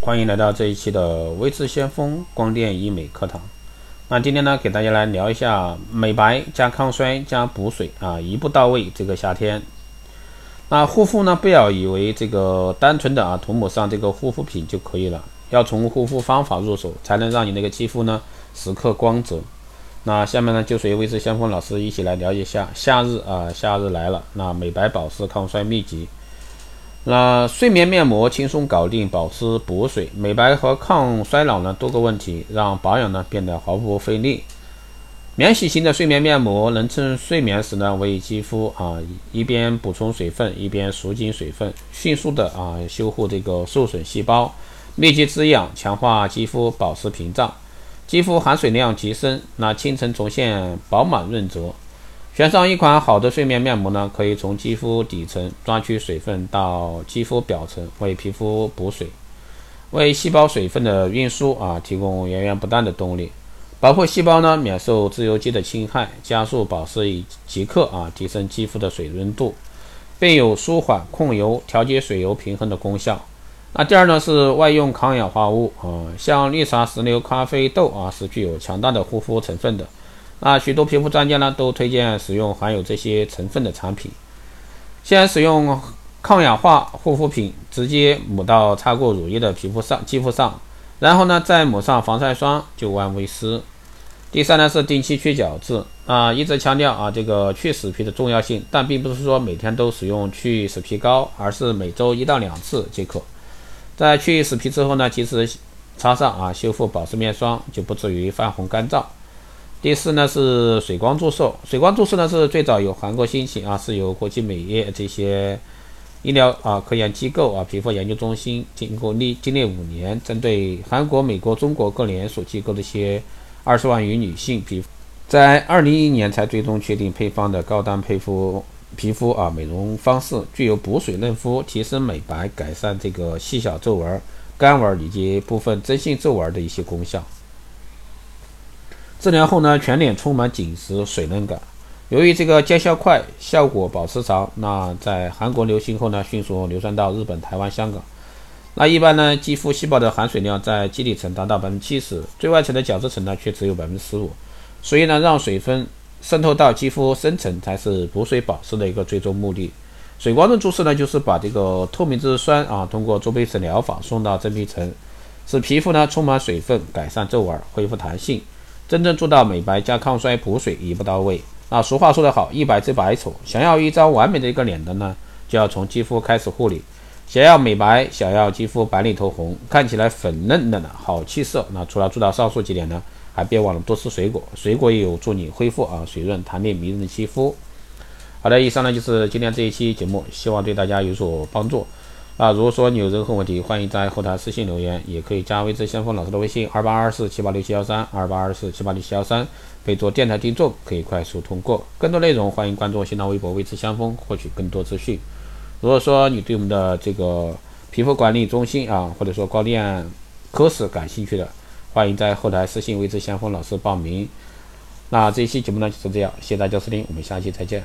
欢迎来到这一期的微智先锋光电医美课堂。那今天呢，给大家来聊一下美白加抗衰加补水啊，一步到位。这个夏天，那护肤呢，不要以为这个单纯的啊涂抹上这个护肤品就可以了，要从护肤方法入手，才能让你那个肌肤呢时刻光泽。那下面呢，就随微智先锋老师一起来聊一下夏日啊，夏日来了，那美白保湿抗衰秘籍。那睡眠面膜轻松搞定，保湿补水、美白和抗衰老呢多个问题，让保养呢变得毫不费力。免洗型的睡眠面膜能趁睡眠时呢为肌肤啊一边补充水分，一边锁紧水分，迅速的啊修复这个受损细胞，密集滋养，强化肌肤保湿屏障，肌肤含水量提升，那清晨重现饱满润泽。选上一款好的睡眠面膜呢，可以从肌肤底层抓取水分到肌肤表层，为皮肤补水，为细胞水分的运输啊提供源源不断的动力，保护细胞呢免受自由基的侵害，加速保湿以即刻啊提升肌肤的水润度，并有舒缓、控油、调节水油平衡的功效。那第二呢是外用抗氧化物啊，像绿茶、石榴、咖啡豆啊是具有强大的护肤成分的。啊许多皮肤专家呢都推荐使用含有这些成分的产品。先使用抗氧化护肤品，直接抹到擦过乳液的皮肤上、肌肤上，然后呢再抹上防晒霜，就万无一失。第三呢是定期去角质啊，一直强调啊这个去死皮的重要性，但并不是说每天都使用去死皮膏，而是每周一到两次即可。在去死皮之后呢，及时擦上啊修复保湿面霜，就不至于泛红干燥。第四呢是水光注射，水光注射呢是最早由韩国兴起啊，是由国际美业这些医疗啊科研机构啊皮肤研究中心经过历经历五年，针对韩国、美国、中国各连锁机构的一些二十万余女性皮肤，在二零一一年才最终确定配方的高端配肤皮肤啊美容方式，具有补水嫩肤、提升美白、改善这个细小皱纹、干纹以及部分真性皱纹的一些功效。治疗后呢，全脸充满紧实水嫩感。由于这个见效快，效果保持长，那在韩国流行后呢，迅速流传到日本、台湾、香港。那一般呢，肌肤细胞的含水量在基底层达到百分之七十，最外层的角质层呢却只有百分之十五。所以呢，让水分渗透到肌肤深层才是补水保湿的一个最终目的。水光针注射呢，就是把这个透明质酸啊，通过做倍层疗法送到真皮层，使皮肤呢充满水分，改善皱纹，恢复弹性。真正做到美白加抗衰补水一步到位。那俗话说得好，一白遮百丑。想要一张完美的一个脸的呢，就要从肌肤开始护理。想要美白，想要肌肤白里透红，看起来粉嫩嫩的好气色，那除了做到上述几点呢，还别忘了多吃水果。水果也有助你恢复啊水润弹力迷人的肌肤。好的，以上呢就是今天这一期节目，希望对大家有所帮助。啊，如果说你有任何问题，欢迎在后台私信留言，也可以加微之先锋老师的微信二八二四七八六七幺三二八二四七八六七幺三，备注电台听众，可以快速通过。更多内容欢迎关注新浪微博微之先锋，获取更多资讯。如果说你对我们的这个皮肤管理中心啊，或者说光电科室感兴趣的，欢迎在后台私信微之先锋老师报名。那这一期节目呢就是这样，谢谢大家收听，我们下期再见。